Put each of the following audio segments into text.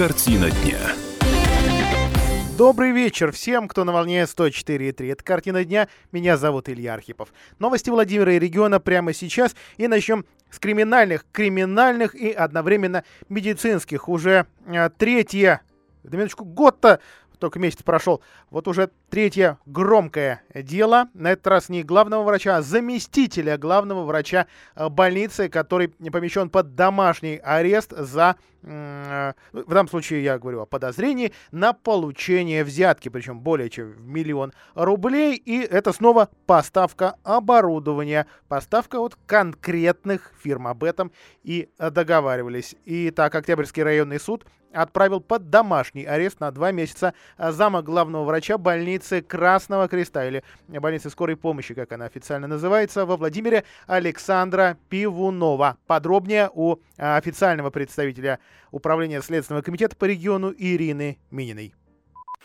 Картина дня. Добрый вечер всем, кто на волне 104.3. Это «Картина дня». Меня зовут Илья Архипов. Новости Владимира и региона прямо сейчас. И начнем с криминальных, криминальных и одновременно медицинских. Уже а, третье, на минуточку, год-то только месяц прошел. Вот уже третье громкое дело. На этот раз не главного врача, а заместителя главного врача э, больницы, который помещен под домашний арест за, э, в данном случае я говорю о подозрении, на получение взятки, причем более чем в миллион рублей. И это снова поставка оборудования, поставка от конкретных фирм. Об этом и договаривались. И так, Октябрьский районный суд отправил под домашний арест на два месяца зама главного врача больницы Красного Креста, или больницы скорой помощи, как она официально называется, во Владимире Александра Пивунова. Подробнее у официального представителя Управления Следственного комитета по региону Ирины Мининой.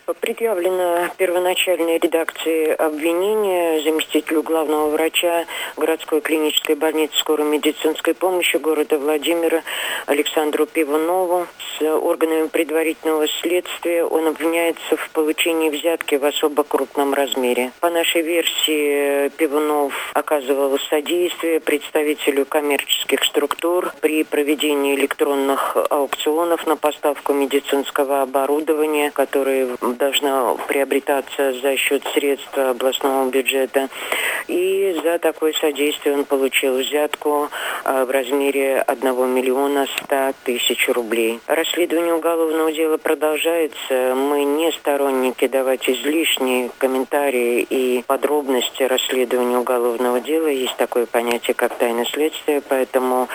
Предъявлено первоначальной редакции обвинения заместителю главного врача городской клинической больницы скорой медицинской помощи города Владимира Александру Пивунову. С органами предварительного следствия он обвиняется в получении взятки в особо крупном размере. По нашей версии, Пивунов оказывал содействие представителю коммерческих структур при проведении электронных аукционов на поставку медицинского оборудования, которые должна приобретаться за счет средств областного бюджета. И за такое содействие он получил взятку а, в размере 1 миллиона 100 тысяч рублей. Расследование уголовного дела продолжается. Мы не сторонники давать излишние комментарии и подробности расследования уголовного дела. Есть такое понятие, как тайна следствия, поэтому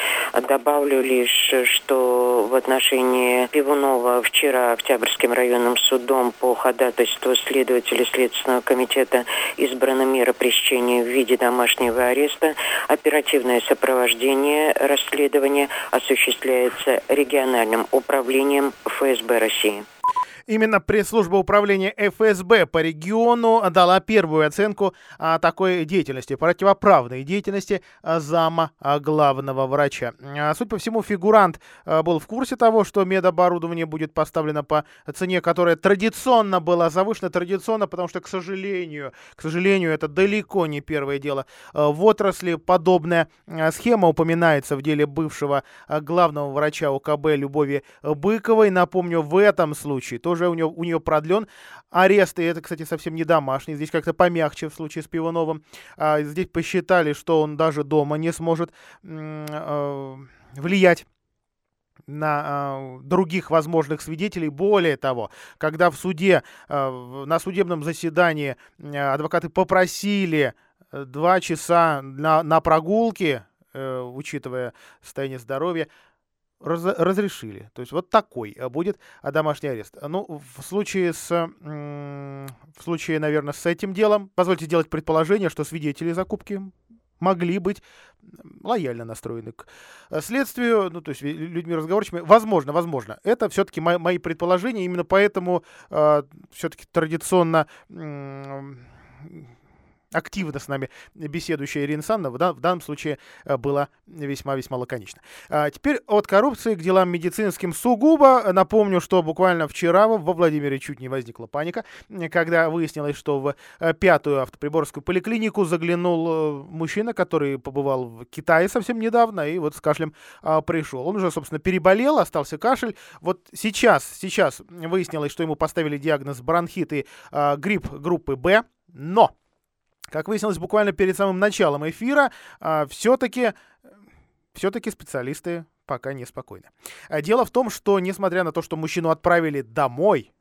добавлю лишь, что в отношении Пивунова вчера Октябрьским районным судом по ходатайству следователя Следственного комитета избрана мера пресечения в виде домашнего ареста. Оперативное сопровождение расследования осуществляется региональным управлением ФСБ России. Именно пресс-служба управления ФСБ по региону дала первую оценку а, такой деятельности, противоправной деятельности а, зама а, главного врача. Суть по всему, фигурант был в курсе того, что медоборудование будет поставлено по цене, которая традиционно была завышена, традиционно, потому что, к сожалению, к сожалению, это далеко не первое дело. В отрасли подобная схема упоминается в деле бывшего главного врача УКБ Любови Быковой. Напомню, в этом случае тоже уже у нее, у нее продлен арест, и это, кстати, совсем не домашний, здесь как-то помягче в случае с Пивоновым. А, здесь посчитали, что он даже дома не сможет э, влиять на э, других возможных свидетелей. Более того, когда в суде, э, на судебном заседании э, адвокаты попросили два часа на, на прогулки, э, учитывая состояние здоровья, раз, разрешили. То есть вот такой э, будет э, домашний арест. Ну, в случае с, в случае, наверное, с этим делом, позвольте сделать предположение, что свидетели закупки могли быть лояльно настроены к э, следствию, ну, то есть людьми разговорчивыми. Возможно, возможно. Это все-таки мои, мои предположения, именно поэтому э, все-таки традиционно э, активно с нами беседующая Ирина Санна в, в данном случае э, была весьма-весьма лаконична. А теперь от коррупции к делам медицинским сугубо. Напомню, что буквально вчера во Владимире чуть не возникла паника, когда выяснилось, что в э, пятую автоприборскую поликлинику заглянул э, мужчина, который побывал в Китае совсем недавно и вот с кашлем а, пришел. Он уже, собственно, переболел, остался кашель. Вот сейчас, сейчас выяснилось, что ему поставили диагноз бронхит и а, грипп группы Б, но как выяснилось буквально перед самым началом эфира, а, все-таки все-таки специалисты пока неспокойны. А дело в том, что несмотря на то, что мужчину отправили домой,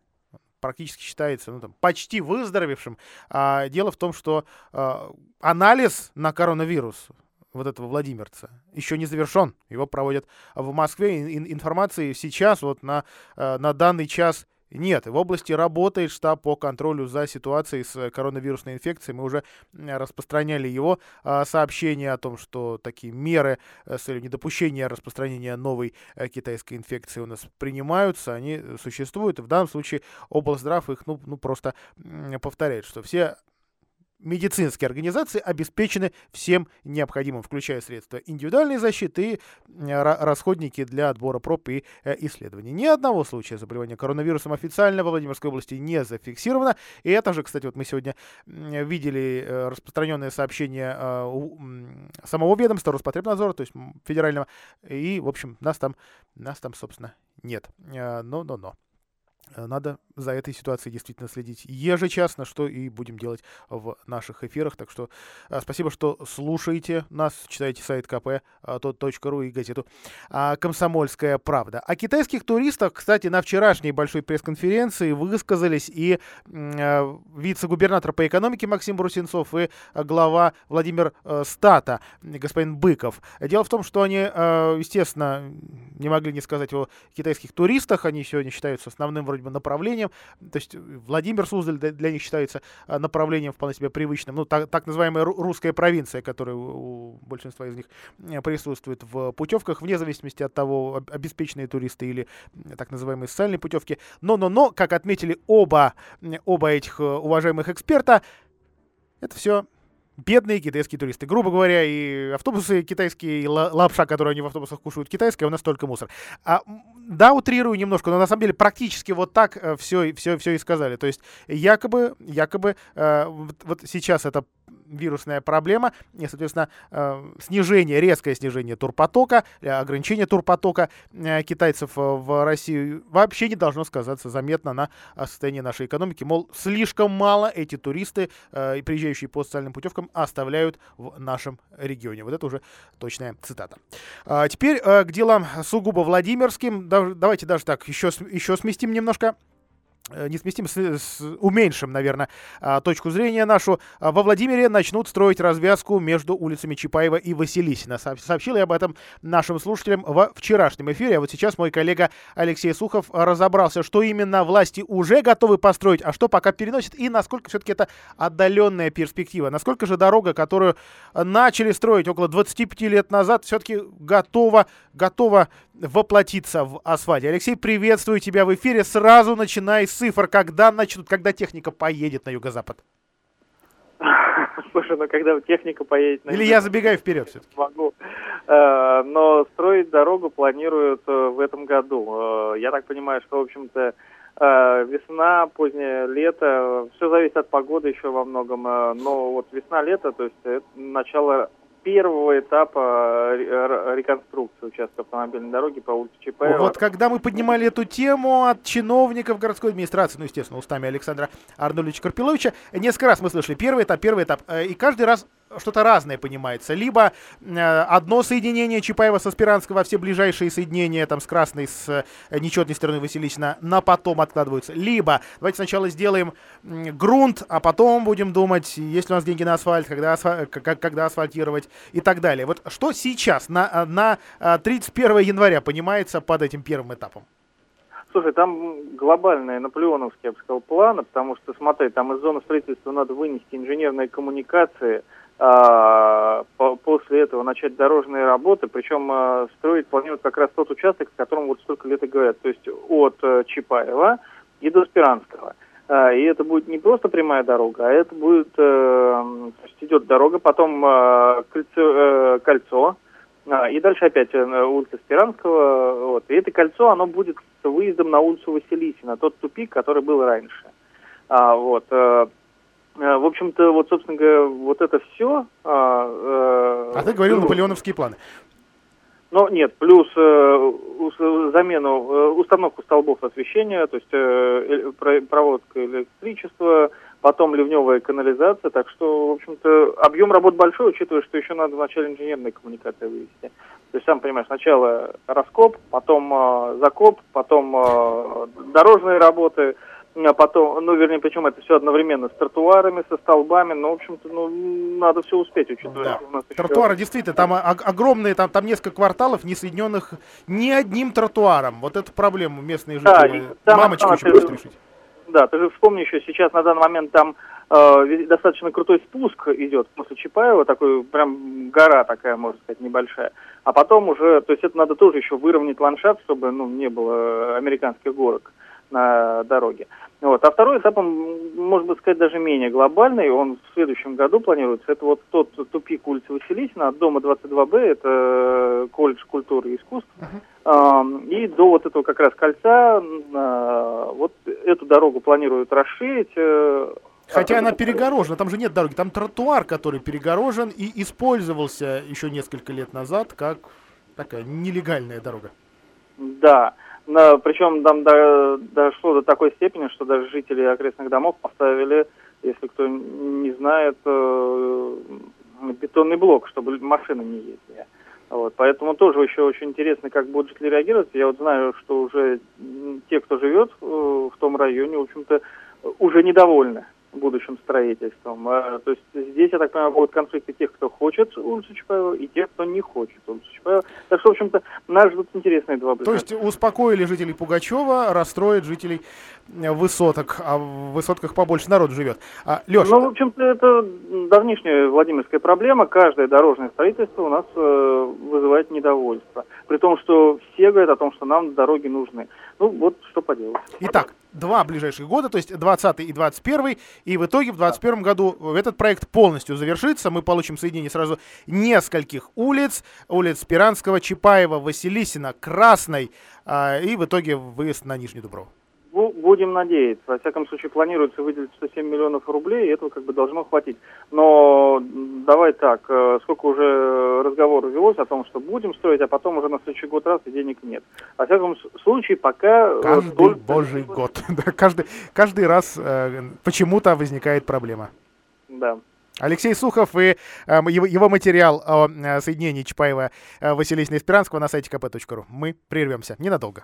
практически считается ну, там, почти выздоровевшим, а, дело в том, что анализ на коронавирус вот этого Владимирца еще не завершен. Его проводят в Москве. Информации сейчас, вот на, на данный час нет, в области работает штаб по контролю за ситуацией с коронавирусной инфекцией. Мы уже распространяли его а, сообщение о том, что такие меры э, с целью недопущения распространения новой э, китайской инфекции у нас принимаются, они существуют. И в данном случае облздрав их ну, ну, просто повторяет, что все медицинские организации обеспечены всем необходимым, включая средства индивидуальной защиты и расходники для отбора проб и исследований. Ни одного случая заболевания коронавирусом официально во Владимирской области не зафиксировано. И это же, кстати, вот мы сегодня видели распространенное сообщение самого ведомства Роспотребнадзора, то есть федерального, и, в общем, нас там, нас там, собственно, нет. Но-но-но. Э, надо за этой ситуацией действительно следить ежечасно, что и будем делать в наших эфирах. Так что э, спасибо, что слушаете нас, читаете сайт kp.ru и газету а, «Комсомольская правда». О китайских туристах, кстати, на вчерашней большой пресс-конференции высказались и э, вице-губернатор по экономике Максим Брусенцов и глава Владимир Стата, господин Быков. Дело в том, что они, естественно, не могли не сказать о китайских туристах. Они сегодня считаются основным вроде бы направлением. То есть Владимир Суздаль для них считается а, направлением вполне себе привычным. Ну, так, так называемая русская провинция, которая у большинства из них э, присутствует в путевках, вне зависимости от того, обеспеченные туристы или так называемые социальные путевки. Но-но-но, как отметили оба, оба этих э, уважаемых эксперта, это все бедные китайские туристы. Грубо говоря, и автобусы китайские, и лапша, которую они в автобусах кушают китайская, у нас только мусор. А, да, утрирую немножко, но на самом деле практически вот так все, все, все и сказали. То есть якобы, якобы э, вот, вот сейчас это вирусная проблема, и, соответственно, э, снижение, резкое снижение турпотока, э, ограничение турпотока э, китайцев в Россию вообще не должно сказаться заметно на состоянии нашей экономики. Мол, слишком мало эти туристы, приезжающие по социальным путевкам, оставляют в нашем регионе. Вот это уже точная цитата. А теперь к делам сугубо Владимирским. Давайте даже так еще, еще сместим немножко Э, не сместим, с, с, уменьшим, наверное, а, точку зрения нашу. А, во Владимире начнут строить развязку между улицами Чапаева и Василисина. Сообщил я об этом нашим слушателям во вчерашнем эфире. А вот сейчас мой коллега Алексей Сухов разобрался, что именно власти уже готовы построить, а что пока переносят, и насколько все-таки это отдаленная перспектива. Насколько же дорога, которую начали строить около 25 лет назад, все-таки готова, готова воплотиться в асфальте. Алексей, приветствую тебя в эфире. Сразу начинай с цифр, когда начнут, когда техника поедет на юго-запад. Слушай, ну когда техника поедет на Или я забегаю вперед все-таки. Могу. Э, но строить дорогу планируют э, в этом году. Э, я так понимаю, что, в общем-то, весна, позднее лето, все зависит от погоды еще во многом, но вот весна-лето, то есть начало первого этапа э, реконструкции участка автомобильной дороги по улице Чапаева. Вот когда мы поднимали эту тему от чиновников городской администрации, ну, естественно, устами Александра Арнольевича Карпиловича, несколько раз мы слышали первый этап, первый этап, э, и каждый раз что-то разное понимается. Либо э, одно соединение Чапаева со Спиранского, а все ближайшие соединения там с красной, с э, нечетной стороны Василична на потом откладываются. Либо давайте сначала сделаем э, грунт, а потом будем думать, есть ли у нас деньги на асфальт, когда, асфаль, как, когда асфальтировать и так далее. Вот что сейчас на, на 31 января понимается под этим первым этапом? Слушай, там глобальные наполеоновские, я бы сказал, планы, потому что, смотри, там из зоны строительства надо вынести инженерные коммуникации, после этого начать дорожные работы, причем а, строить планируют как раз тот участок, о котором вот столько лет и говорят, то есть от э, Чапаева и до Спиранского. А, и это будет не просто прямая дорога, а это будет, э, то есть идет дорога, потом кольцо, э, кольцо и дальше опять улица Спиранского. Вот. И это кольцо, оно будет с выездом на улицу Василисина, тот тупик, который был раньше. Вот. Э, в общем-то, вот, собственно говоря, вот это все... А, э, а ты говорил наполеоновские планы. Ну, нет, плюс э, замену, э, установку столбов освещения, то есть э, проводка электричества, потом ливневая канализация, так что, в общем-то, объем работ большой, учитывая, что еще надо вначале инженерные коммуникации вывести. То есть, сам понимаешь, сначала раскоп, потом э, закоп, потом э, дорожные работы, потом, ну, вернее, причем это все одновременно с тротуарами, со столбами, но, в общем-то, ну, надо все успеть, учитывая, да. у нас еще... Тротуары, действительно, там огромные, там, там несколько кварталов, не соединенных ни одним тротуаром. Вот эту проблему местные жители, да, мамочки еще просто решить. Да, ты же вспомни еще, сейчас на данный момент там э, достаточно крутой спуск идет после Чапаева, такой прям гора такая, можно сказать, небольшая. А потом уже, то есть это надо тоже еще выровнять ландшафт, чтобы ну, не было американских горок. На дороге. Вот. А второй этап, он, можно быть сказать, даже менее глобальный. Он в следующем году планируется. Это вот тот тупик улицы Василисина от дома 22Б, это колледж культуры и искусств. Uh-huh. И до вот этого как раз кольца вот эту дорогу планируют расширить. Э, Хотя она перегорожена, там же нет дороги, там тротуар, который перегорожен и использовался еще несколько лет назад как такая нелегальная дорога. Да, но, причем там до, дошло до такой степени, что даже жители окрестных домов поставили, если кто не знает, э, бетонный блок, чтобы машины не ездили. Вот, поэтому тоже еще очень интересно, как будут жители реагировать. Я вот знаю, что уже те, кто живет э, в том районе, в общем-то, уже недовольны будущим строительством. А, то есть здесь, я так понимаю, будут конфликты тех, кто хочет улицу Чапаева, и тех, кто не хочет улицу Чапаева. Так что, в общем-то, нас ждут интересные два То есть успокоили жителей Пугачева, расстроит жителей э, высоток, а в высотках побольше народ живет. А, Леша. Ну, в общем-то, это давнишняя Владимирская проблема. Каждое дорожное строительство у нас э, вызывает недовольство. При том, что все говорят о том, что нам дороги нужны. Ну, вот что поделать. Итак, два ближайших года, то есть 20 и 21, и в итоге в 21 году этот проект полностью завершится. Мы получим соединение сразу нескольких улиц. Улиц Спиранского, Чапаева, Василисина, Красной, э, и в итоге выезд на Нижний Дубров. Будем надеяться. Во всяком случае, планируется выделить 107 миллионов рублей, и этого как бы должно хватить. Но давай так, э, сколько уже разговоров велось о том, что будем строить, а потом уже на следующий год раз и денег нет. Во всяком случае, пока... Э, каждый только... божий год. каждый, каждый раз э, почему-то возникает проблема. Да. Алексей Сухов и э, его, его материал о э, соединении Чапаева Василисина Испиранского на сайте kp.ru. Мы прервемся ненадолго.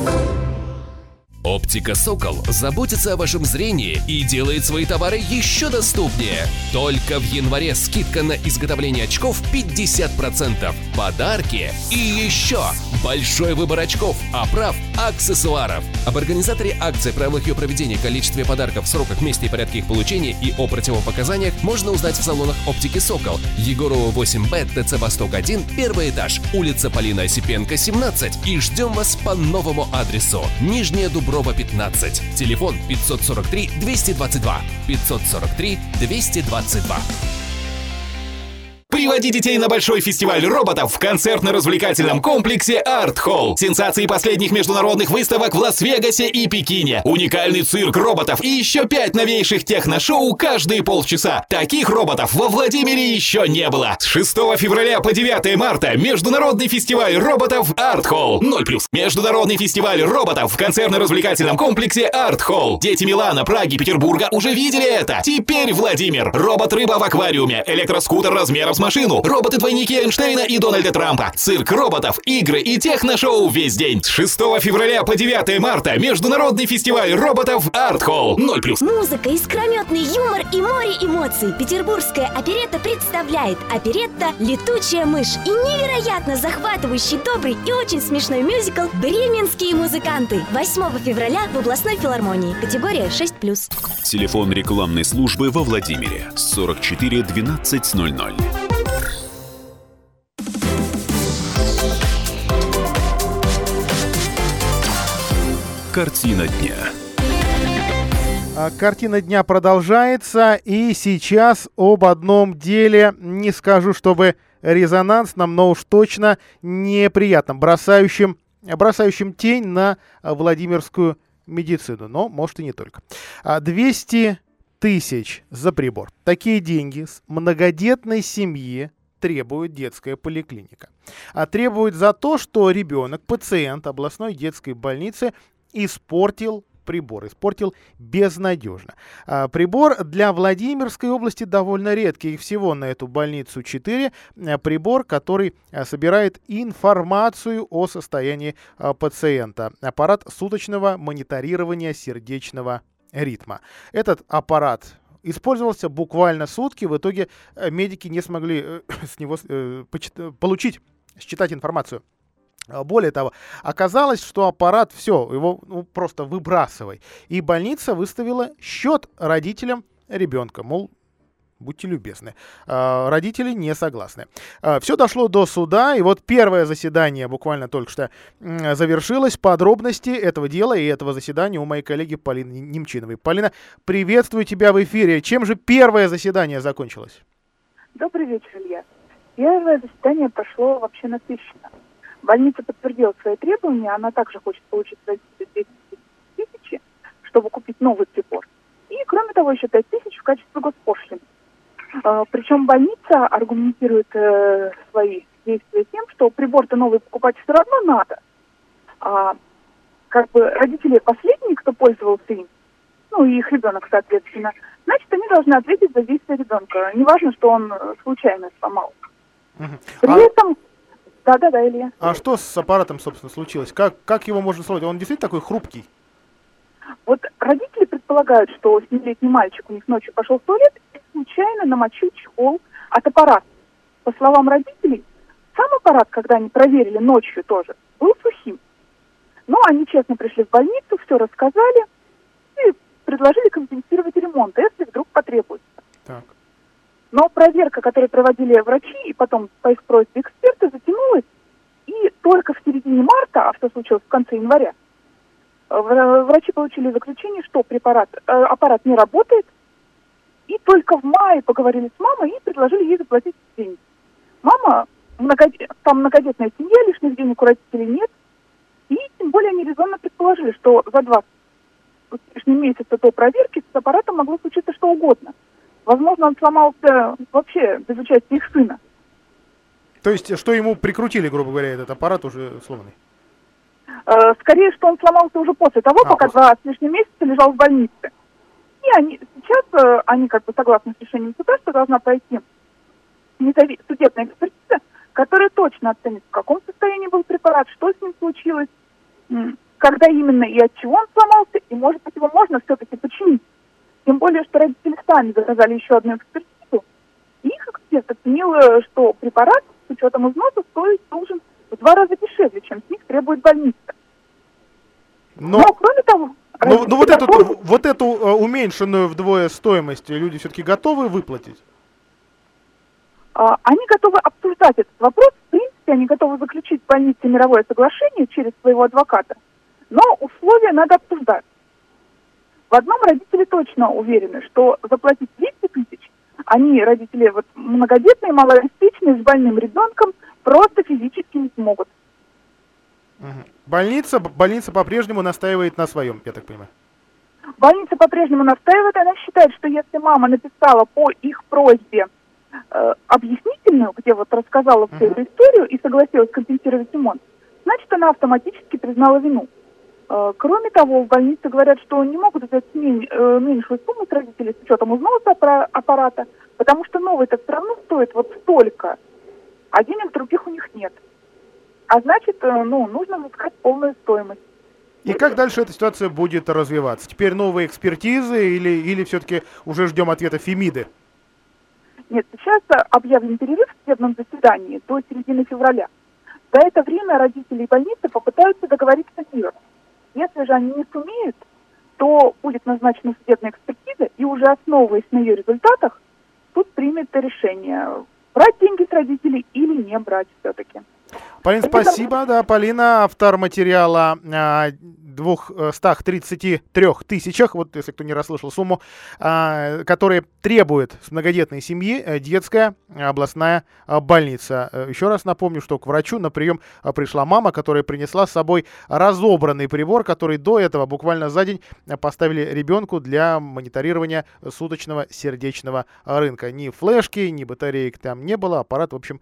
Оптика «Сокол» заботится о вашем зрении и делает свои товары еще доступнее. Только в январе скидка на изготовление очков 50%, подарки и еще большой выбор очков, оправ, аксессуаров. Об организаторе акции, правилах ее проведения, количестве подарков, сроках, месте и порядке их получения и о противопоказаниях можно узнать в салонах оптики «Сокол». Егорова 8Б, ТЦ «Восток-1», первый этаж, улица Полина Осипенко, 17. И ждем вас по новому адресу. Нижняя Дуброва Дуброва 15. Телефон 543 222. 543 222. Приводи детей на большой фестиваль роботов в концертно-развлекательном комплексе Art Hall. Сенсации последних международных выставок в Лас-Вегасе и Пекине. Уникальный цирк роботов и еще пять новейших техношоу каждые полчаса. Таких роботов во Владимире еще не было. С 6 февраля по 9 марта Международный фестиваль роботов Art Hall. 0+. Международный фестиваль роботов в концертно-развлекательном комплексе Art Hall. Дети Милана, Праги, Петербурга уже видели это. Теперь Владимир. Робот-рыба в аквариуме. Электроскутер размером с машину, роботы-двойники Эйнштейна и Дональда Трампа, цирк роботов, игры и техношоу весь день. С 6 февраля по 9 марта Международный фестиваль роботов Art Hall 0+. Музыка, искрометный юмор и море эмоций. Петербургская оперетта представляет оперетта «Летучая мышь» и невероятно захватывающий, добрый и очень смешной мюзикл «Бременские музыканты» 8 февраля в областной филармонии. Категория 6+. Телефон рекламной службы во Владимире 44 1200. Картина дня. А, картина дня продолжается, и сейчас об одном деле, не скажу, чтобы резонансном, но уж точно неприятном, бросающим, бросающим тень на Владимирскую медицину, но может и не только. 200 а, тысяч за прибор. Такие деньги с многодетной семьи требует детская поликлиника. А требует за то, что ребенок, пациент областной детской больницы испортил прибор. Испортил безнадежно. А, прибор для Владимирской области довольно редкий. Всего на эту больницу 4. А, прибор, который а, собирает информацию о состоянии а, пациента. Аппарат суточного мониторирования сердечного ритма. Этот аппарат использовался буквально сутки. В итоге э, медики не смогли э, с него э, получить, считать информацию а, более того, оказалось, что аппарат, все, его ну, просто выбрасывай. И больница выставила счет родителям ребенка. Мол, Будьте любезны. А, родители не согласны. А, все дошло до суда, и вот первое заседание буквально только что завершилось. Подробности этого дела и этого заседания у моей коллеги Полины Немчиновой. Полина, приветствую тебя в эфире. Чем же первое заседание закончилось? Добрый вечер, Илья. Первое заседание прошло вообще насыщенно. Больница подтвердила свои требования, она также хочет получить родителей 200 тысяч, чтобы купить новый прибор. И, кроме того, еще 5 тысяч в качестве госпошлины. А, причем больница аргументирует э, свои действия тем, что прибор-то новый покупать все равно надо. А как бы родители последние, кто пользовался им, ну и их ребенок, соответственно, значит, они должны ответить за действия ребенка. Неважно, что он э, случайно сломал. При а... этом... Да-да-да, Илья. А что с аппаратом, собственно, случилось? Как, как его можно сломать? Он действительно такой хрупкий? Вот родители предполагают, что семилетний мальчик у них ночью пошел в туалет и случайно намочил чехол от аппарата. По словам родителей, сам аппарат, когда они проверили ночью тоже, был сухим. Но они честно пришли в больницу, все рассказали и предложили компенсировать ремонт, если вдруг потребуется. Так. Но проверка, которую проводили врачи и потом по их просьбе эксперты, затянулась. И только в середине марта, а что случилось в конце января, врачи получили заключение, что препарат, э, аппарат не работает, и только в мае поговорили с мамой и предложили ей заплатить деньги. Мама, там многодетная семья, лишних денег у родителей нет, и тем более они резонно предположили, что за два с месяца до проверки с аппаратом могло случиться что угодно. Возможно, он сломался вообще без участия их сына. То есть, что ему прикрутили, грубо говоря, этот аппарат уже сломанный? Э, скорее, что он сломался уже после того, а, пока после. два с лишним месяца лежал в больнице. И они сейчас, э, они как бы согласно с решением суда, что должна пройти судебная экспертиза, которая точно оценит, в каком состоянии был препарат, что с ним случилось, когда именно и от чего он сломался, и, может быть, его можно все-таки починить. Тем более, что родители сами заказали еще одну экспертизу, и их эксперт оценил, э, что препарат с учетом износа стоит должен в два раза дешевле, чем с них требует больница. Но, Но кроме того, ну, ну вот, эту, вот эту uh, уменьшенную вдвое стоимость люди все-таки готовы выплатить? Uh, они готовы обсуждать этот вопрос. В принципе, они готовы заключить с больницей мировое соглашение через своего адвоката. Но условия надо обсуждать. В одном родители точно уверены, что заплатить 200 тысяч, они, родители вот многодетные, малообеспеченные, с больным ребенком, просто физически не смогут. Больница, больница по-прежнему настаивает на своем, я так понимаю. Больница по-прежнему настаивает, она считает, что если мама написала по их просьбе э, объяснительную, где вот рассказала всю uh-huh. эту историю и согласилась компенсировать ремонт, значит, она автоматически признала вину. Кроме того, в больнице говорят, что не могут взять э, меньшую сумму с родителей с учетом износа аппарата, потому что новый-то все равно стоит вот столько, а денег других у них нет. А значит, э, ну, нужно искать полную стоимость. И как дальше эта ситуация будет развиваться? Теперь новые экспертизы или, или все-таки уже ждем ответа Фемиды? Нет, сейчас объявлен перерыв в судебном заседании до середины февраля. За это время родители и больницы попытаются договориться миром. Если же они не сумеют, то будет назначена судебная экспертиза, и уже основываясь на ее результатах, суд примет решение, брать деньги с родителей или не брать все-таки. Полин, спасибо. Да, Полина, автор материала а, 233 тысячах, вот если кто не расслышал сумму, а, которые требует с многодетной семьи э, детская областная а, больница. Э, еще раз напомню, что к врачу на прием пришла мама, которая принесла с собой разобранный прибор, который до этого буквально за день поставили ребенку для мониторирования суточного сердечного рынка. Ни флешки, ни батареек там не было, аппарат, в общем,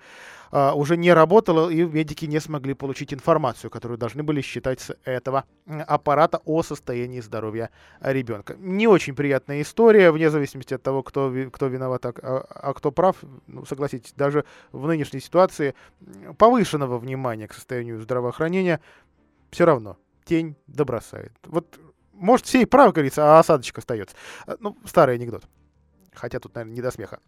уже не работал, и медики не смогли получить информацию, которую должны были считать с этого аппарата о состоянии здоровья ребенка. Не очень приятная история, вне зависимости от того, кто, кто виноват, а, а кто прав. Ну, согласитесь, даже в нынешней ситуации повышенного внимания к состоянию здравоохранения все равно тень добросает. Вот, может, все и правы, говорится, а осадочек остается. Ну, старый анекдот. Хотя тут, наверное, не до смеха.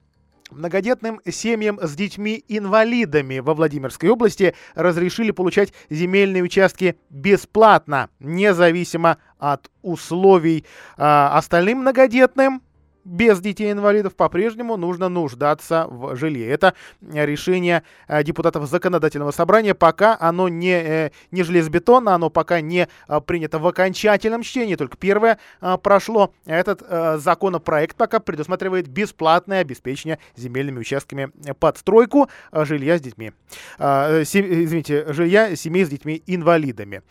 Многодетным семьям с детьми-инвалидами во Владимирской области разрешили получать земельные участки бесплатно, независимо от условий. А остальным многодетным без детей-инвалидов по-прежнему нужно нуждаться в жилье. Это решение э, депутатов законодательного собрания. Пока оно не, э, не железобетонно, оно пока не э, принято в окончательном чтении, только первое прошло. Этот законопроект пока предусматривает бесплатное обеспечение земельными участками под стройку жилья с детьми. Извините, жилья семей с детьми-инвалидами.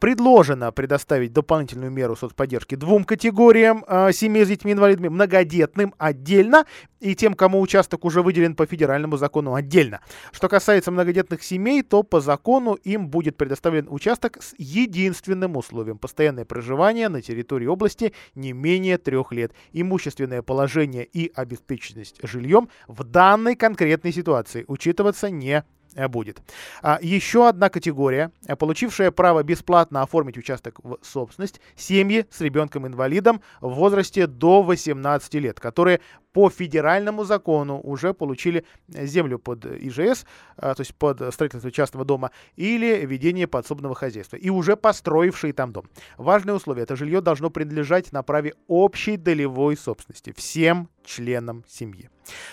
Предложено предоставить дополнительную меру соцподдержки двум категориям семей с детьми-инвалидами многодетным отдельно и тем, кому участок уже выделен по федеральному закону отдельно. Что касается многодетных семей, то по закону им будет предоставлен участок с единственным условием – постоянное проживание на территории области не менее трех лет. Имущественное положение и обеспеченность жильем в данной конкретной ситуации учитываться не будет. А, еще одна категория, э, получившая право бесплатно оформить участок в собственность, семьи с ребенком-инвалидом в возрасте до 18 лет, которые по федеральному закону уже получили землю под ИЖС, а, то есть под строительство частного дома, или ведение подсобного хозяйства, и уже построившие там дом. Важное условие – это жилье должно принадлежать на праве общей долевой собственности всем членам семьи.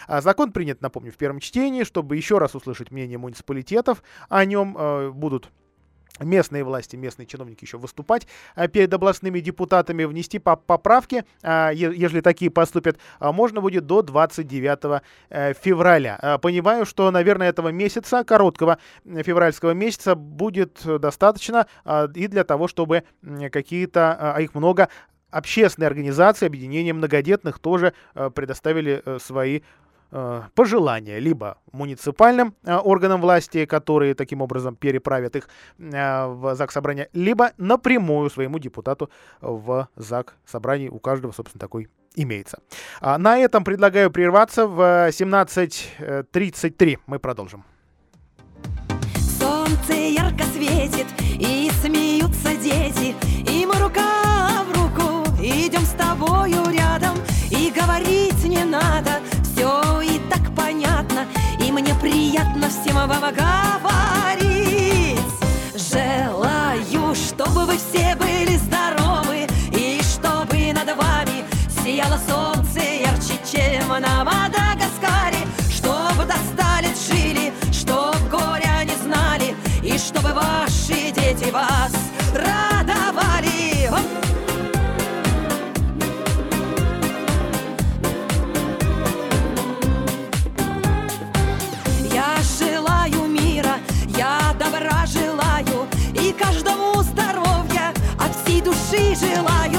А закон принят, напомню, в первом чтении, чтобы еще раз услышать мнение муниципалитетов о нем, э, будут местные власти, местные чиновники еще выступать а, перед областными депутатами, внести поправки, а, если такие поступят, а, можно будет до 29 э, февраля. Понимаю, что, наверное, этого месяца, короткого февральского месяца, будет достаточно и для того, чтобы какие-то, а их много, общественные организации, объединения многодетных тоже предоставили э, свои Э, пожелания либо муниципальным э, органам власти, которые таким образом переправят их э, в ЗАГС собрания, либо напрямую своему депутату в ЗАГС собрании. У каждого, собственно, такой имеется. А на этом предлагаю прерваться в 17.33. Мы продолжим. Солнце ярко светит, и смеются дети, и мы рука в руку идем с тобою рядом, и говорить не надо, приятно всем вам говорить. Желаю, чтобы вы все были здоровы, и чтобы над вами сияло солнце ярче, чем на Мадагаскаре, чтобы достали жили, чтоб горя не знали, и чтобы ваши дети вас радовали. Души желаю.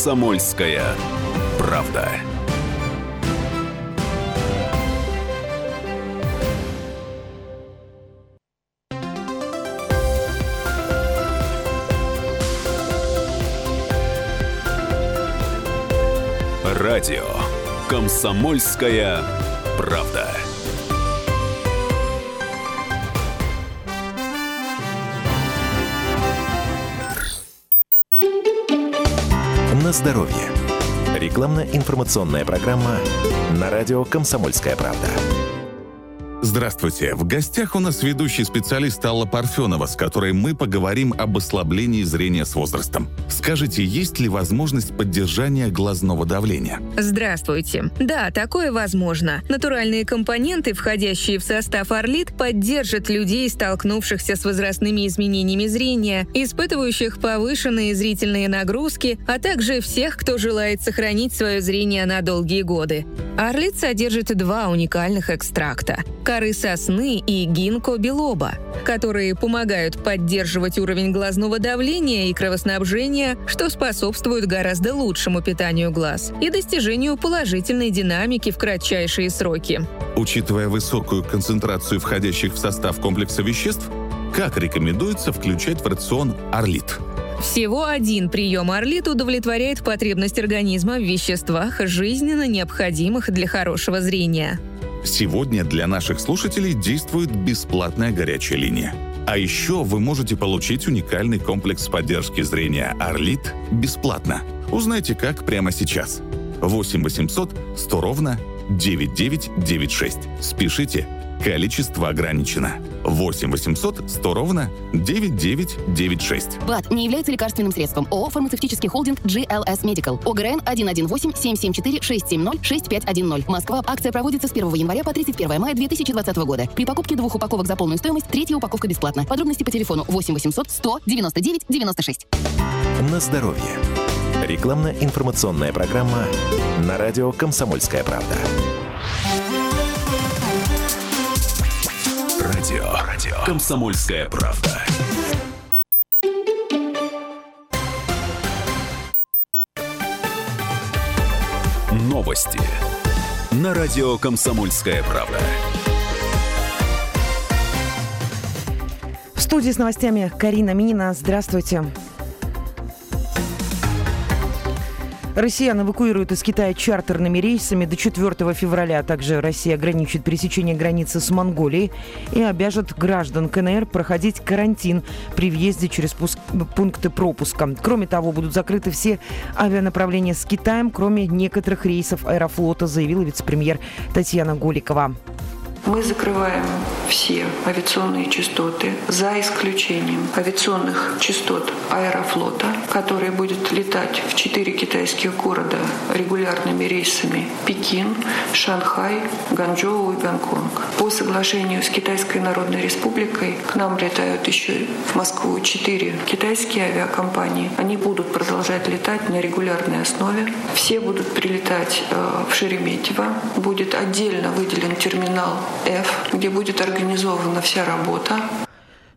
«Комсомольская правда». Радио «Комсомольская правда». На здоровье. Рекламно-информационная программа на радио «Комсомольская правда». Здравствуйте. В гостях у нас ведущий специалист Алла Парфенова, с которой мы поговорим об ослаблении зрения с возрастом. Скажите, есть ли возможность поддержания глазного давления? Здравствуйте. Да, такое возможно. Натуральные компоненты, входящие в состав Орлит, поддержат людей, столкнувшихся с возрастными изменениями зрения, испытывающих повышенные зрительные нагрузки, а также всех, кто желает сохранить свое зрение на долгие годы. Орлит содержит два уникальных экстракта – коры сосны и гинко белоба, которые помогают поддерживать уровень глазного давления и кровоснабжения, что способствует гораздо лучшему питанию глаз и достижению положительной динамики в кратчайшие сроки. Учитывая высокую концентрацию входящих в состав комплекса веществ, как рекомендуется включать в рацион орлит? Всего один прием орлит удовлетворяет потребность организма в веществах, жизненно необходимых для хорошего зрения. Сегодня для наших слушателей действует бесплатная горячая линия. А еще вы можете получить уникальный комплекс поддержки зрения «Орлит» бесплатно. Узнайте как прямо сейчас. 8 800 100 ровно 9996. Спешите, количество ограничено. 8 800 100 ровно 9996. БАД не является лекарственным средством. ООО «Фармацевтический холдинг GLS Medical». ОГРН 118-774-670-6510. Москва. Акция проводится с 1 января по 31 мая 2020 года. При покупке двух упаковок за полную стоимость, третья упаковка бесплатна. Подробности по телефону 8 800 100 99 96. На здоровье. Рекламно-информационная программа на радио «Комсомольская правда». Комсомольская правда. Новости. На радио «Комсомольская правда». В студии с новостями Карина Минина. Здравствуйте. Россиян эвакуируют из Китая чартерными рейсами до 4 февраля. Также Россия ограничит пересечение границы с Монголией и обяжет граждан КНР проходить карантин при въезде через пункты пропуска. Кроме того, будут закрыты все авианаправления с Китаем, кроме некоторых рейсов аэрофлота, заявила вице-премьер Татьяна Голикова. Мы закрываем все авиационные частоты, за исключением авиационных частот Аэрофлота, который будет летать в четыре китайских города регулярными рейсами Пекин, Шанхай, Ганчжоу и Гонконг. По соглашению с Китайской Народной Республикой к нам летают еще в Москву четыре китайские авиакомпании. Они будут продолжать летать на регулярной основе. Все будут прилетать э, в Шереметьево. Будет отдельно выделен терминал F, где будет организована вся работа.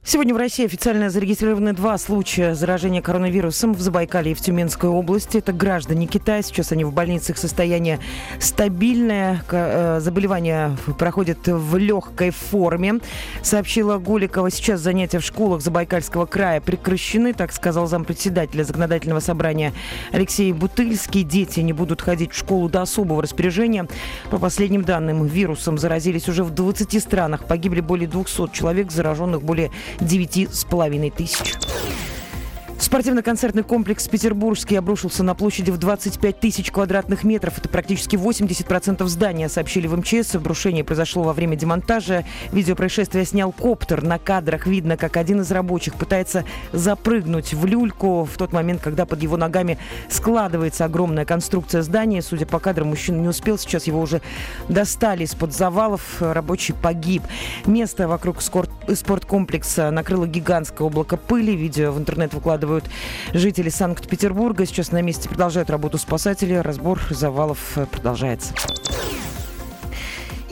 Сегодня в России официально зарегистрированы два случая заражения коронавирусом в Забайкале и в Тюменской области. Это граждане Китая. Сейчас они в больницах. Состояние стабильное. Э, заболевание проходит в легкой форме. Сообщила Гуликова. Сейчас занятия в школах Забайкальского края прекращены, так сказал зампредседателя законодательного собрания Алексей Бутыльский. Дети не будут ходить в школу до особого распоряжения. По последним данным, вирусом заразились уже в 20 странах. Погибли более 200 человек, зараженных более девяти с половиной тысяч. Спортивно-концертный комплекс «Петербургский» обрушился на площади в 25 тысяч квадратных метров. Это практически 80% здания, сообщили в МЧС. Обрушение произошло во время демонтажа. Видео происшествия снял коптер. На кадрах видно, как один из рабочих пытается запрыгнуть в люльку в тот момент, когда под его ногами складывается огромная конструкция здания. Судя по кадрам, мужчина не успел. Сейчас его уже достали из-под завалов. Рабочий погиб. Место вокруг спорткомплекса накрыло гигантское облако пыли. Видео в интернет выкладывают рассказывают жители Санкт-Петербурга. Сейчас на месте продолжают работу спасатели. Разбор завалов э, продолжается.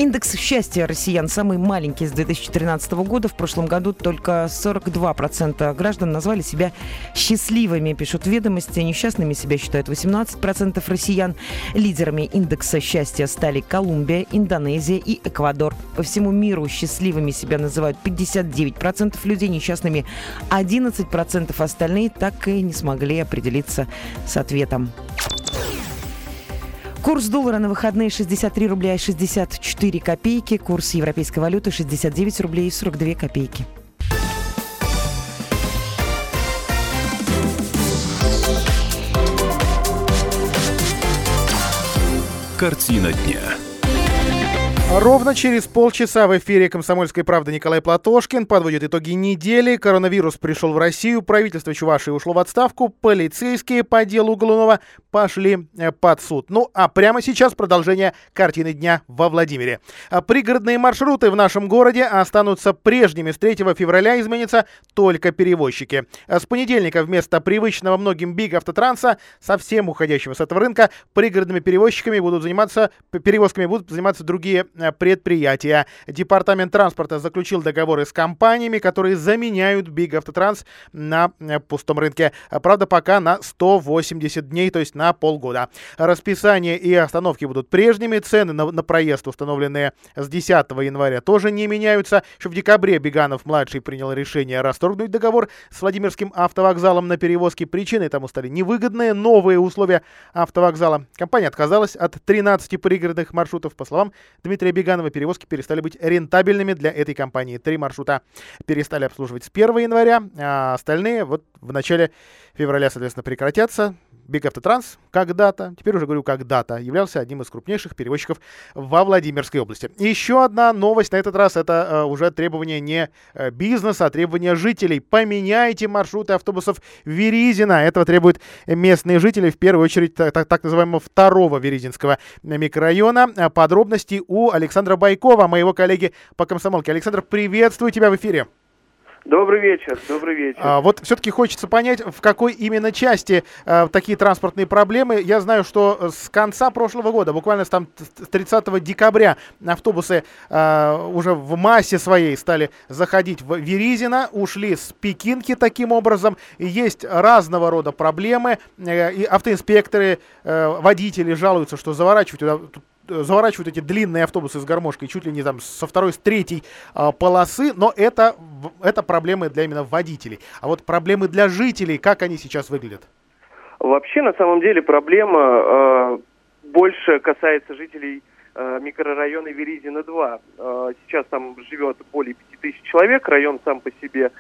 Индекс счастья россиян самый маленький с 2013 года. В прошлом году только 42% граждан назвали себя счастливыми, пишут ведомости. Несчастными себя считают 18% россиян. Лидерами индекса счастья стали Колумбия, Индонезия и Эквадор. По всему миру счастливыми себя называют 59% людей, несчастными 11%. Остальные так и не смогли определиться с ответом. Курс доллара на выходные 63 рубля и 64 копейки. Курс европейской валюты 69 рублей и 42 копейки. Картина дня. Ровно через полчаса в эфире «Комсомольской правды» Николай Платошкин подводит итоги недели. Коронавирус пришел в Россию, правительство Чувашии ушло в отставку, полицейские по делу уголовного пошли э, под суд. Ну, а прямо сейчас продолжение картины дня во Владимире. А пригородные маршруты в нашем городе останутся прежними. С 3 февраля изменятся только перевозчики. А с понедельника вместо привычного многим биг автотранса, совсем уходящего с этого рынка, пригородными перевозчиками будут заниматься, перевозками будут заниматься другие Э, предприятия. Департамент транспорта заключил договоры с компаниями, которые заменяют Big Автотранс на э, пустом рынке. Правда, пока на 180 дней, то есть на полгода. Расписание и остановки будут прежними. Цены на, на проезд, установленные с 10 января, тоже не меняются. Еще в декабре Беганов-младший принял решение расторгнуть договор с Владимирским автовокзалом на перевозки. Причиной тому стали невыгодные новые условия автовокзала. Компания отказалась от 13 пригородных маршрутов. По словам Дмитрия Дмитрия Беганова перевозки перестали быть рентабельными для этой компании. Три маршрута перестали обслуживать с 1 января, а остальные вот в начале февраля, соответственно, прекратятся. Биг Автотранс когда-то, теперь уже говорю когда-то, являлся одним из крупнейших перевозчиков во Владимирской области. И еще одна новость на этот раз, это э, уже требование не э, бизнеса, а требование жителей. Поменяйте маршруты автобусов Веризина. Этого требуют местные жители, в первую очередь так, так, называемого второго Веризинского микрорайона. Подробности у Александра Байкова, моего коллеги по комсомолке. Александр, приветствую тебя в эфире. Добрый вечер, добрый вечер. А, вот все-таки хочется понять, в какой именно части а, такие транспортные проблемы. Я знаю, что с конца прошлого года, буквально с, там, с 30 декабря, автобусы а, уже в массе своей стали заходить в Веризино, ушли с Пекинки таким образом. Есть разного рода проблемы. Э, и автоинспекторы, э, водители жалуются, что заворачивать туда заворачивают эти длинные автобусы с гармошкой чуть ли не там со второй, с третьей э, полосы, но это, это проблемы для именно водителей. А вот проблемы для жителей, как они сейчас выглядят? Вообще, на самом деле, проблема э, больше касается жителей э, микрорайона Веризина-2. Э, сейчас там живет более 5000 человек, район сам по себе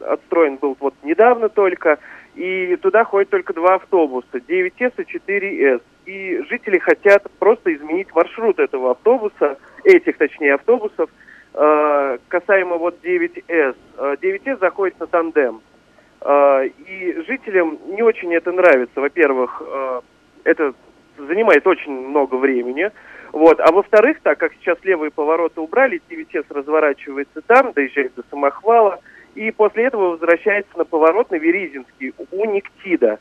отстроен был вот недавно только, и туда ходят только два автобуса, 9С и 4С и жители хотят просто изменить маршрут этого автобуса, этих, точнее, автобусов, э, касаемо вот 9С. 9С э, заходит на тандем. Э, и жителям не очень это нравится. Во-первых, э, это занимает очень много времени. Вот. А во-вторых, так как сейчас левые повороты убрали, 9С разворачивается там, доезжает до самохвала, и после этого возвращается на поворот на Веризинский у Никтида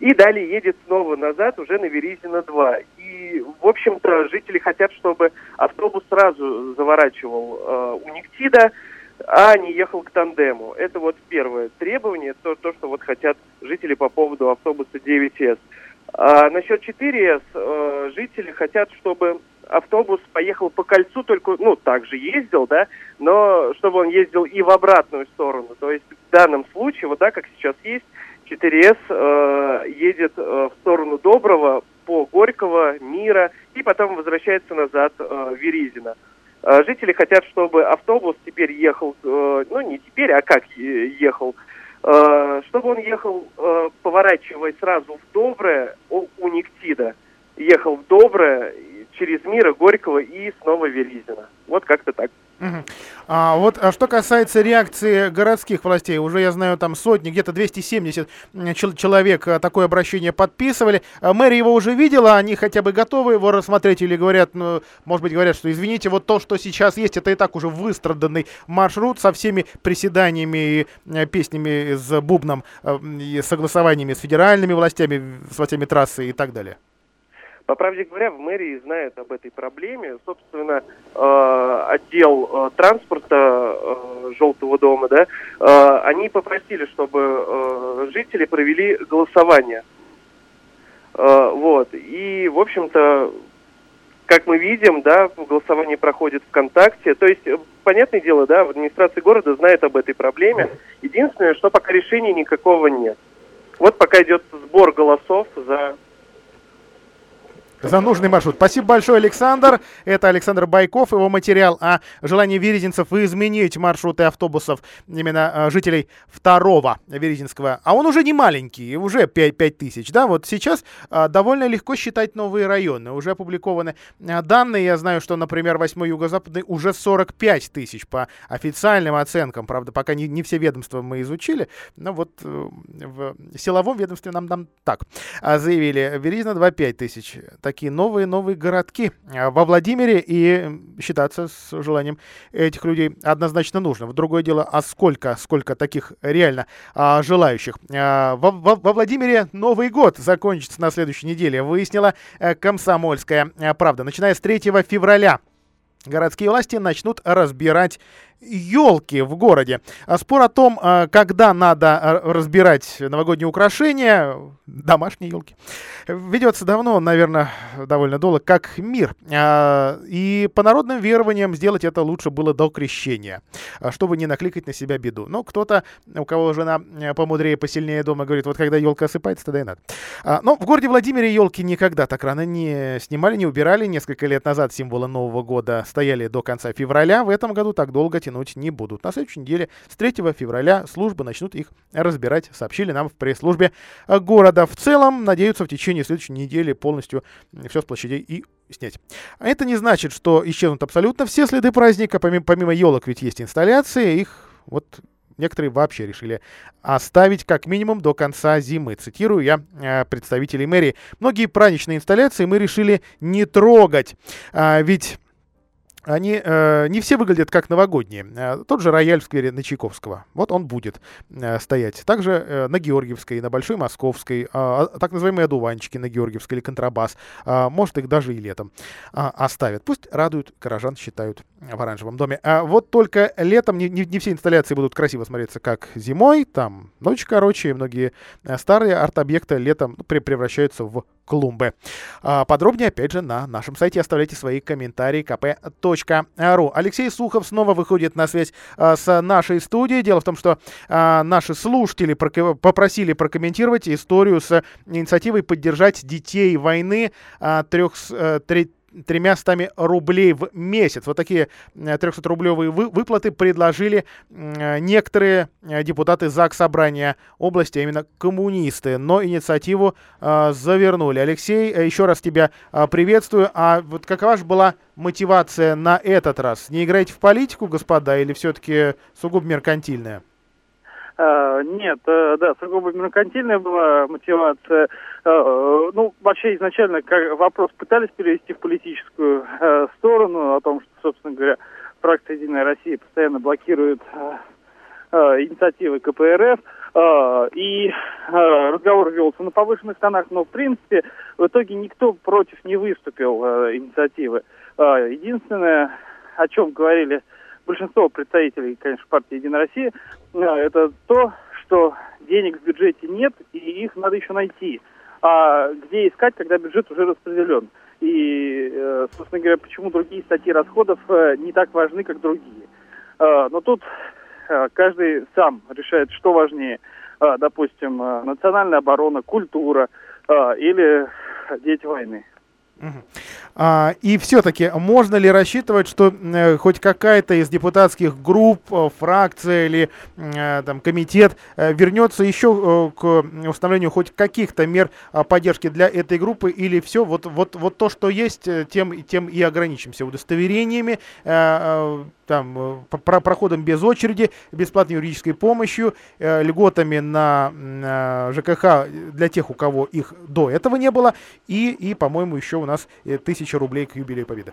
и далее едет снова назад уже на Веризина-2. И, в общем-то, жители хотят, чтобы автобус сразу заворачивал э, у Нефтида, а не ехал к тандему. Это вот первое требование, то, то что вот хотят жители по поводу автобуса 9С. А насчет 4С э, жители хотят, чтобы автобус поехал по кольцу, только, ну, также ездил, да, но чтобы он ездил и в обратную сторону. То есть в данном случае, вот так, как сейчас есть, 4С э, едет э, в сторону Доброго по Горького, Мира и потом возвращается назад э, в Веризино. Э, жители хотят, чтобы автобус теперь ехал, э, ну не теперь, а как ехал, э, чтобы он ехал, э, поворачивая сразу в Доброе у, у Нектида, ехал в Доброе через Мира, Горького и снова Веризино. Вот как-то так. А вот а что касается реакции городских властей, уже я знаю, там сотни, где-то 270 человек а, такое обращение подписывали. А мэрия его уже видела, они хотя бы готовы его рассмотреть или говорят, ну, может быть, говорят, что извините, вот то, что сейчас есть, это и так уже выстраданный маршрут со всеми приседаниями и э, песнями с бубном, э, и согласованиями с федеральными властями, с властями трассы и так далее. По правде говоря, в мэрии знают об этой проблеме. Собственно, э, отдел э, транспорта э, Желтого дома, да, э, они попросили, чтобы э, жители провели голосование. Э, вот. И, в общем-то, как мы видим, да, голосование проходит ВКонтакте. То есть, э, понятное дело, да, в администрации города знает об этой проблеме. Единственное, что пока решения никакого нет. Вот пока идет сбор голосов за за нужный маршрут. Спасибо большое, Александр. Это Александр Байков, его материал о желании верезинцев изменить маршруты автобусов именно а, жителей второго Верезинского. А он уже не маленький, уже 5, 5 тысяч. Да? Вот сейчас а, довольно легко считать новые районы. Уже опубликованы а, данные. Я знаю, что, например, 8 юго-западный уже 45 тысяч по официальным оценкам. Правда, пока не, не все ведомства мы изучили. Но вот э, в силовом ведомстве нам, нам так заявили. Веризна 2,5 тысяч. Такие новые-новые городки во Владимире. И считаться с желанием этих людей однозначно нужно. Другое дело, а сколько, сколько таких реально а, желающих. А, во, во, во Владимире Новый год закончится на следующей неделе, выяснила а, комсомольская правда. Начиная с 3 февраля городские власти начнут разбирать елки в городе. А спор о том, а, когда надо а, разбирать новогодние украшения, домашние елки, ведется давно, наверное, довольно долго, как мир. И по народным верованиям сделать это лучше было до крещения, чтобы не накликать на себя беду. Но кто-то, у кого жена помудрее, посильнее дома, говорит, вот когда елка осыпается, тогда и надо. Но в городе Владимире елки никогда так рано не снимали, не убирали. Несколько лет назад символы Нового года стояли до конца февраля. В этом году так долго тянуть не будут. На следующей неделе, с 3 февраля, службы начнут их разбирать, сообщили нам в пресс-службе города. В целом, надеются в течение следующей недели полностью все с площадей и снять. А это не значит, что исчезнут абсолютно все следы праздника. Помимо, помимо елок ведь есть инсталляции, их вот Некоторые вообще решили оставить как минимум до конца зимы. Цитирую я э, представителей мэрии. Многие праздничные инсталляции мы решили не трогать. А, ведь они э, не все выглядят как новогодние. Э, тот же рояль в сквере на Чайковского. Вот он будет э, стоять. Также э, на Георгиевской, на Большой Московской, э, так называемые одуванчики на Георгиевской или контрабас. Э, может, их даже и летом э, оставят. Пусть радуют горожан, считают в оранжевом доме. А вот только летом не, не, не все инсталляции будут красиво смотреться, как зимой. Там ночь короче, многие э, старые арт-объекты летом ну, превращаются в клумбы. А, подробнее, опять же, на нашем сайте оставляйте свои комментарии kp.ru. Алексей Сухов снова выходит на связь а, с нашей студией. Дело в том, что а, наши слушатели попросили прокомментировать историю с инициативой поддержать детей войны трех, э, тремястами рублей в месяц. Вот такие 300-рублевые э, выплаты предложили э, некоторые э, депутаты ЗАГС Собрания области, а именно коммунисты. Но инициативу завернули. Алексей, еще раз тебя приветствую. А вот какова же была мотивация на этот раз? Не играйте в политику, господа, или все-таки сугубо меркантильная? Нет, да, сугубо меркантильная была мотивация. А, ну, вообще изначально вопрос пытались перевести в политическую э, сторону, о том, что, собственно говоря, фракция «Единая Россия» постоянно блокирует э, инициативы КПРФ, и разговор велся на повышенных тонах, но, в принципе, в итоге никто против не выступил инициативы. Единственное, о чем говорили большинство представителей, конечно, партии «Единая Россия», э, это то, что денег в бюджете нет, и их надо еще найти. А где искать, когда бюджет уже распределен? И, э, собственно говоря, почему другие статьи расходов э, не так важны, как другие? Но тут каждый сам решает, что важнее. Допустим, национальная оборона, культура или дети войны. А, и все-таки можно ли рассчитывать, что э, хоть какая-то из депутатских групп, э, фракция или э, там, комитет вернется еще к установлению хоть каких-то мер э, поддержки для этой группы, или все вот, вот, вот то, что есть, тем, тем и ограничимся удостоверениями, там, э, про проходом без очереди, бесплатной юридической помощью, э, льготами на э, ЖКХ для тех, у кого их до этого не было, и, и по-моему, еще у нас э, тысяча рублей к юбилею Победы.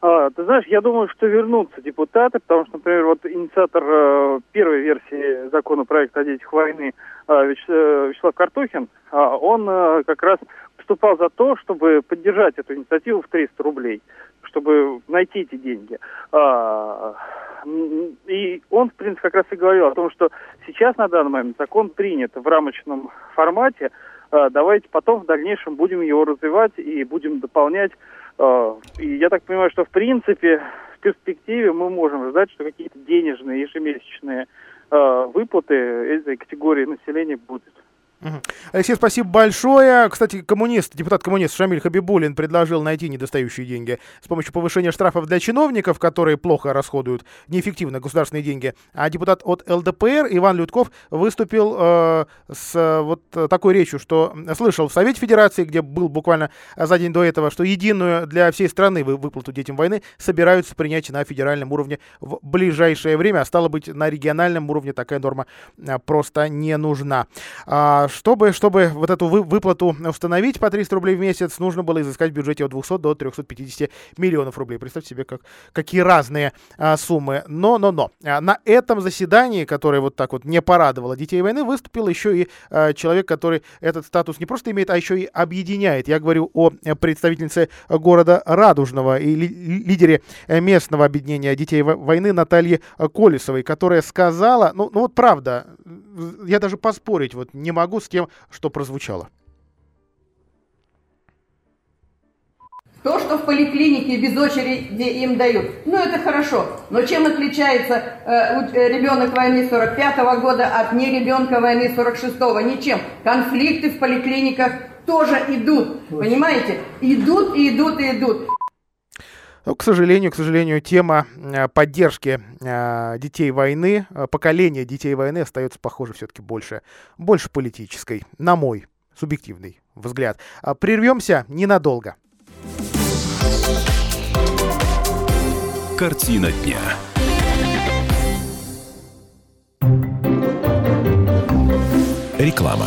А, ты знаешь, я думаю, что вернутся депутаты, потому что, например, вот инициатор э, первой версии законопроекта о детях войны э, Вяч, э, Вячеслав Картохин, э, он э, как раз выступал за то, чтобы поддержать эту инициативу в 300 рублей, чтобы найти эти деньги. А, и он, в принципе, как раз и говорил о том, что сейчас на данный момент закон принят в рамочном формате, а, давайте потом в дальнейшем будем его развивать и будем дополнять. А, и я так понимаю, что в принципе в перспективе мы можем ждать, что какие-то денежные ежемесячные выплаты этой категории населения будут. Алексей, спасибо большое. Кстати, коммунист, депутат-коммунист Шамиль Хабибулин предложил найти недостающие деньги с помощью повышения штрафов для чиновников, которые плохо расходуют неэффективно государственные деньги. А депутат от ЛДПР Иван Людков выступил э, с вот такой речью, что слышал в Совете Федерации, где был буквально за день до этого, что единую для всей страны выплату детям войны собираются принять на федеральном уровне в ближайшее время, а стало быть, на региональном уровне такая норма э, просто не нужна. Чтобы, чтобы вот эту выплату установить по 300 рублей в месяц, нужно было изыскать в бюджете от 200 до 350 миллионов рублей. Представьте себе, как, какие разные а, суммы. Но, но, но. А, на этом заседании, которое вот так вот не порадовало детей войны, выступил еще и а, человек, который этот статус не просто имеет, а еще и объединяет. Я говорю о представительнице города Радужного и ли, лидере местного объединения детей войны Наталье Колесовой, которая сказала, ну, ну вот правда, я даже поспорить вот не могу с тем, что прозвучало. То, что в поликлинике без очереди им дают, ну это хорошо. Но чем отличается э, э ребенок войны 45 -го года от не ребенка войны 46-го? Ничем. Конфликты в поликлиниках тоже идут. Понимаете? Идут и идут и идут. Но, к сожалению, к сожалению, тема э, поддержки э, детей войны, э, поколения детей войны остается, похоже, все-таки больше, больше политической, на мой субъективный взгляд. А прервемся ненадолго. Картина дня. Реклама.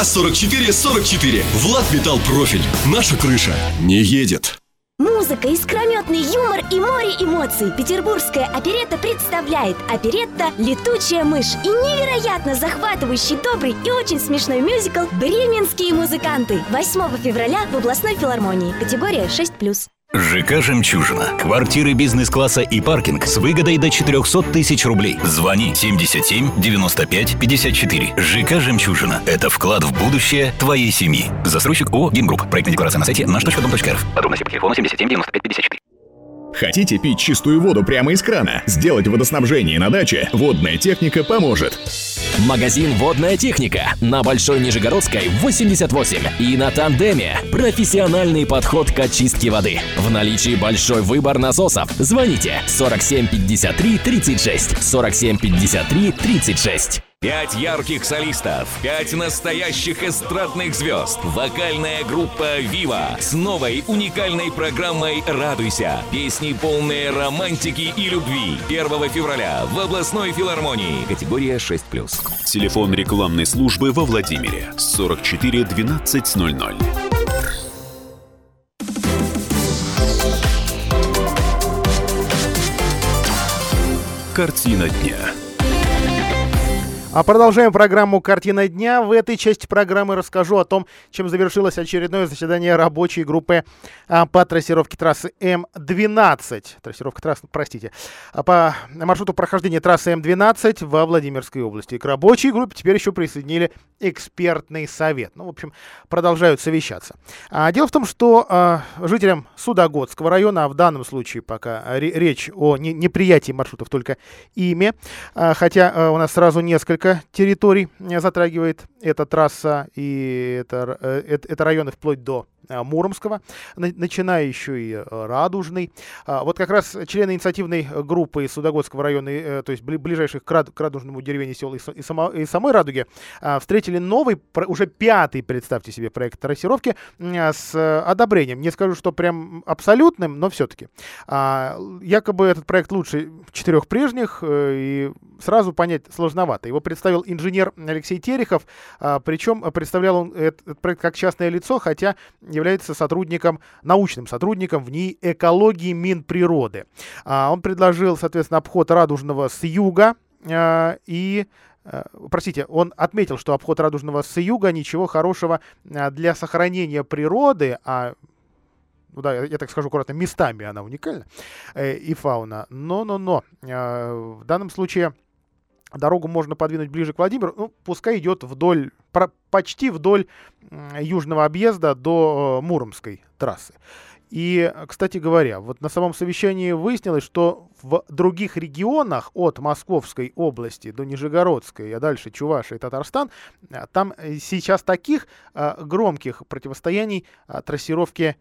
44 44. Влад Металл Профиль. Наша крыша не едет. Музыка, искрометный юмор и море эмоций. Петербургская оперета представляет оперетта «Летучая мышь» и невероятно захватывающий, добрый и очень смешной мюзикл «Бременские музыканты» 8 февраля в областной филармонии. Категория 6+. ЖК «Жемчужина». Квартиры бизнес-класса и паркинг с выгодой до 400 тысяч рублей. Звони 77 95 54. ЖК «Жемчужина». Это вклад в будущее твоей семьи. Застройщик ООО «Гимгрупп». Проектная декларация на сайте наш.дом.рф. Подробности по телефону 77 95 54. Хотите пить чистую воду прямо из крана? Сделать водоснабжение на даче? Водная техника поможет. Магазин «Водная техника» на Большой Нижегородской, 88. И на Тандеме. Профессиональный подход к очистке воды. В наличии большой выбор насосов. Звоните 47 53 36. 47 53 36. Пять ярких солистов, пять настоящих эстрадных звезд, вокальная группа «Вива» с новой уникальной программой «Радуйся». Песни, полные романтики и любви. 1 февраля в областной филармонии. Категория 6+. Телефон рекламной службы во Владимире 44 12 00. Картина дня. А продолжаем программу «Картина дня». В этой части программы расскажу о том, чем завершилось очередное заседание рабочей группы а, по трассировке трассы М12. Трассировка трассы, простите. А, по маршруту прохождения трассы М12 во Владимирской области. К рабочей группе теперь еще присоединили экспертный совет. Ну, в общем, продолжают совещаться. А, дело в том, что а, жителям Судогодского района, а в данном случае пока речь о не, неприятии маршрутов только ими, а, хотя а, у нас сразу несколько несколько территорий э, затрагивает эта трасса, и это, э, это, районы вплоть до Муромского, начиная еще и э, Радужный. А, вот как раз члены инициативной группы Судогодского района, э, то есть ближайших к Радужному деревне сел и самой Радуги, а, встретили новый, уже пятый, представьте себе, проект трассировки с одобрением. Не скажу, что прям абсолютным, но все-таки. А, якобы этот проект лучше четырех прежних, и сразу понять сложновато. Его представил инженер Алексей Терехов, причем представлял он этот проект как частное лицо, хотя является сотрудником, научным сотрудником в НИИ экологии Минприроды. А, он предложил, соответственно, обход Радужного с юга а, и э, простите, он отметил, что обход Радужного с юга ничего хорошего для сохранения природы, а ну да, я так скажу аккуратно, местами она уникальна, э, и фауна. Но-но-но, э, в данном случае дорогу можно подвинуть ближе к Владимиру, ну, пускай идет вдоль, почти вдоль южного объезда до э, Муромской трассы. И, кстати говоря, вот на самом совещании выяснилось, что в других регионах от Московской области до Нижегородской, а дальше Чувашия и Татарстан, э, там э, сейчас таких громких противостояний трассировки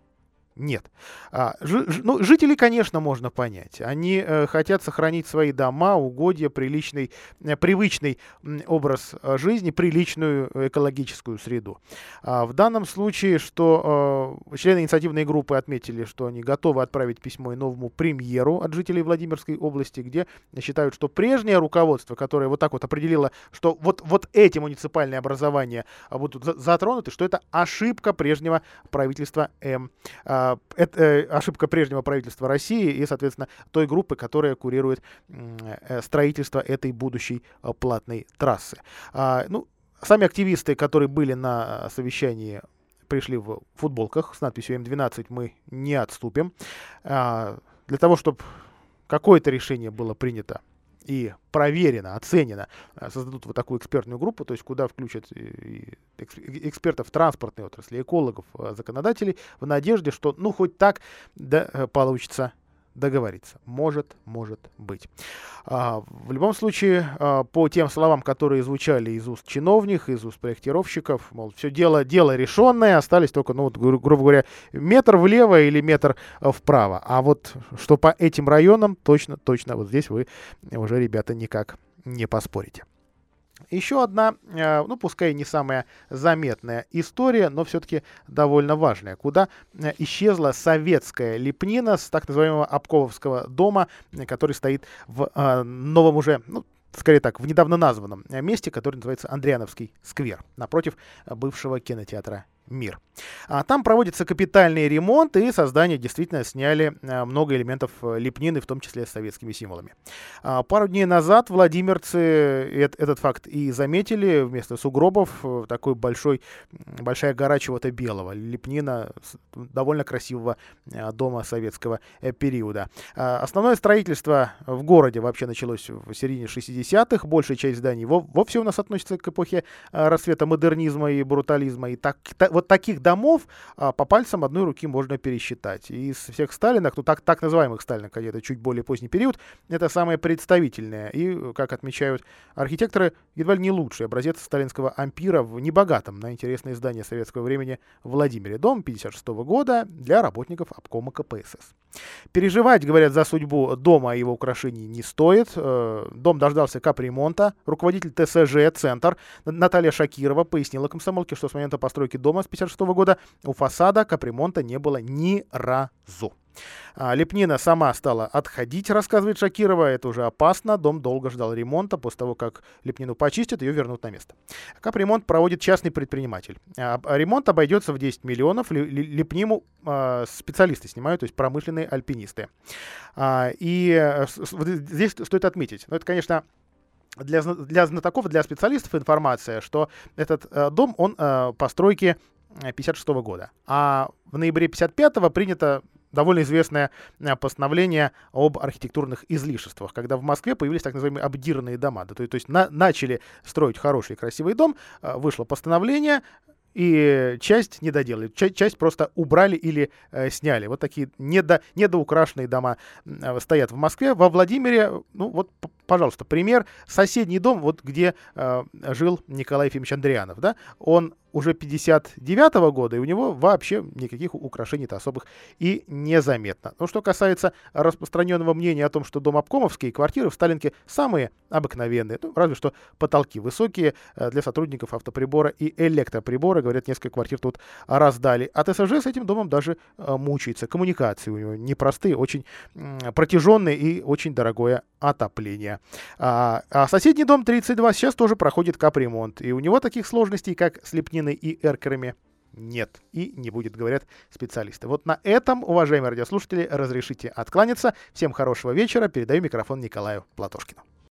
нет. А, ж, ну, жителей, конечно, можно понять. Они э, хотят сохранить свои дома, угодья, приличный, э, привычный э, образ жизни, приличную экологическую среду. А, в данном случае, что э, члены инициативной группы отметили, что они готовы отправить письмо и новому премьеру от жителей Владимирской области, где считают, что прежнее руководство, которое вот так вот определило, что вот, вот эти муниципальные образования будут затронуты, что это ошибка прежнего правительства М. А, это э, ошибка прежнего правительства России и, соответственно, той группы, которая курирует э, строительство этой будущей э, платной трассы. А, ну, сами активисты, которые были на совещании пришли в футболках с надписью М12 «Мы не отступим». А, для того, чтобы какое-то решение было принято и проверено, оценено, э, создадут вот такую экспертную группу, то есть куда включат экспертов транспортной отрасли, экологов, э, законодателей, в надежде, что ну хоть так да, э, получится договориться. Может, может быть. А, в любом случае, а, по тем словам, которые звучали из уст чиновников, из уст проектировщиков, мол, все дело, дело решенное, остались только, ну, вот, гру- грубо говоря, метр влево или метр вправо. А вот что по этим районам, точно, точно, вот здесь вы уже, ребята, никак не поспорите. Еще одна, э, ну пускай не самая заметная история, но все-таки довольно важная, куда э, исчезла советская лепнина с так называемого Обкововского дома, который стоит в э, новом уже, ну, скорее так, в недавно названном месте, который называется Андриановский сквер, напротив бывшего кинотеатра мир. А там проводится капитальный ремонт, и создание действительно сняли а, много элементов э, лепнины, в том числе с советскими символами. А, пару дней назад владимирцы этот факт и заметили. Вместо сугробов э, такой большой, большая гора чего-то белого. Лепнина довольно красивого а, дома советского э, периода. Основное строительство в городе вообще началось в середине 60-х. Большая часть зданий вовсе у нас относится к эпохе расцвета модернизма и брутализма. И так, так вот таких домов а, по пальцам одной руки можно пересчитать. И из всех Сталинок, ну так, так называемых Сталинок, это чуть более поздний период, это самое представительное. И, как отмечают архитекторы, едва ли не лучший образец сталинского ампира в небогатом на интересное здание советского времени Владимире. Дом 56 года для работников обкома КПСС. Переживать, говорят, за судьбу дома и его украшений не стоит. Э, дом дождался капремонта. Руководитель ТСЖ «Центр» Наталья Шакирова пояснила комсомолке, что с момента постройки дома 1956 года у фасада капремонта не было ни разу. А, Лепнина сама стала отходить, рассказывает Шакирова. Это уже опасно. Дом долго ждал ремонта. После того, как Лепнину почистят, ее вернут на место. Капремонт проводит частный предприниматель. А, ремонт обойдется в 10 миллионов. Лепниму а, специалисты снимают, то есть промышленные альпинисты. И э, здесь стоит отметить, ну это, конечно, для, для знатоков, для специалистов информация, что этот э, дом, он э, постройки 56 -го года. А в ноябре 55-го принято довольно известное э, постановление об архитектурных излишествах, когда в Москве появились так называемые обдиранные дома. То, то есть на, начали строить хороший красивый дом, э, вышло постановление, и часть не доделали, часть, часть просто убрали или э, сняли. Вот такие недо, недоукрашенные дома э, стоят в Москве. Во Владимире, ну вот, пожалуйста, пример. Соседний дом, вот где э, жил Николай Ефимович Андрианов, да, он уже 59 -го года, и у него вообще никаких украшений-то особых и незаметно. Ну, что касается распространенного мнения о том, что дом обкомовские квартиры в Сталинке самые обыкновенные, ну, разве что потолки высокие э, для сотрудников автоприбора и электроприбора, говорят, несколько квартир тут раздали. А ТСЖ с этим домом даже э, мучается. Коммуникации у него непростые, очень протяженные и очень дорогое отопление. А, а соседний дом 32 сейчас тоже проходит капремонт, и у него таких сложностей, как с лепниной и эркерами, нет и не будет, говорят специалисты. Вот на этом, уважаемые радиослушатели, разрешите откланяться. Всем хорошего вечера. Передаю микрофон Николаю Платошкину.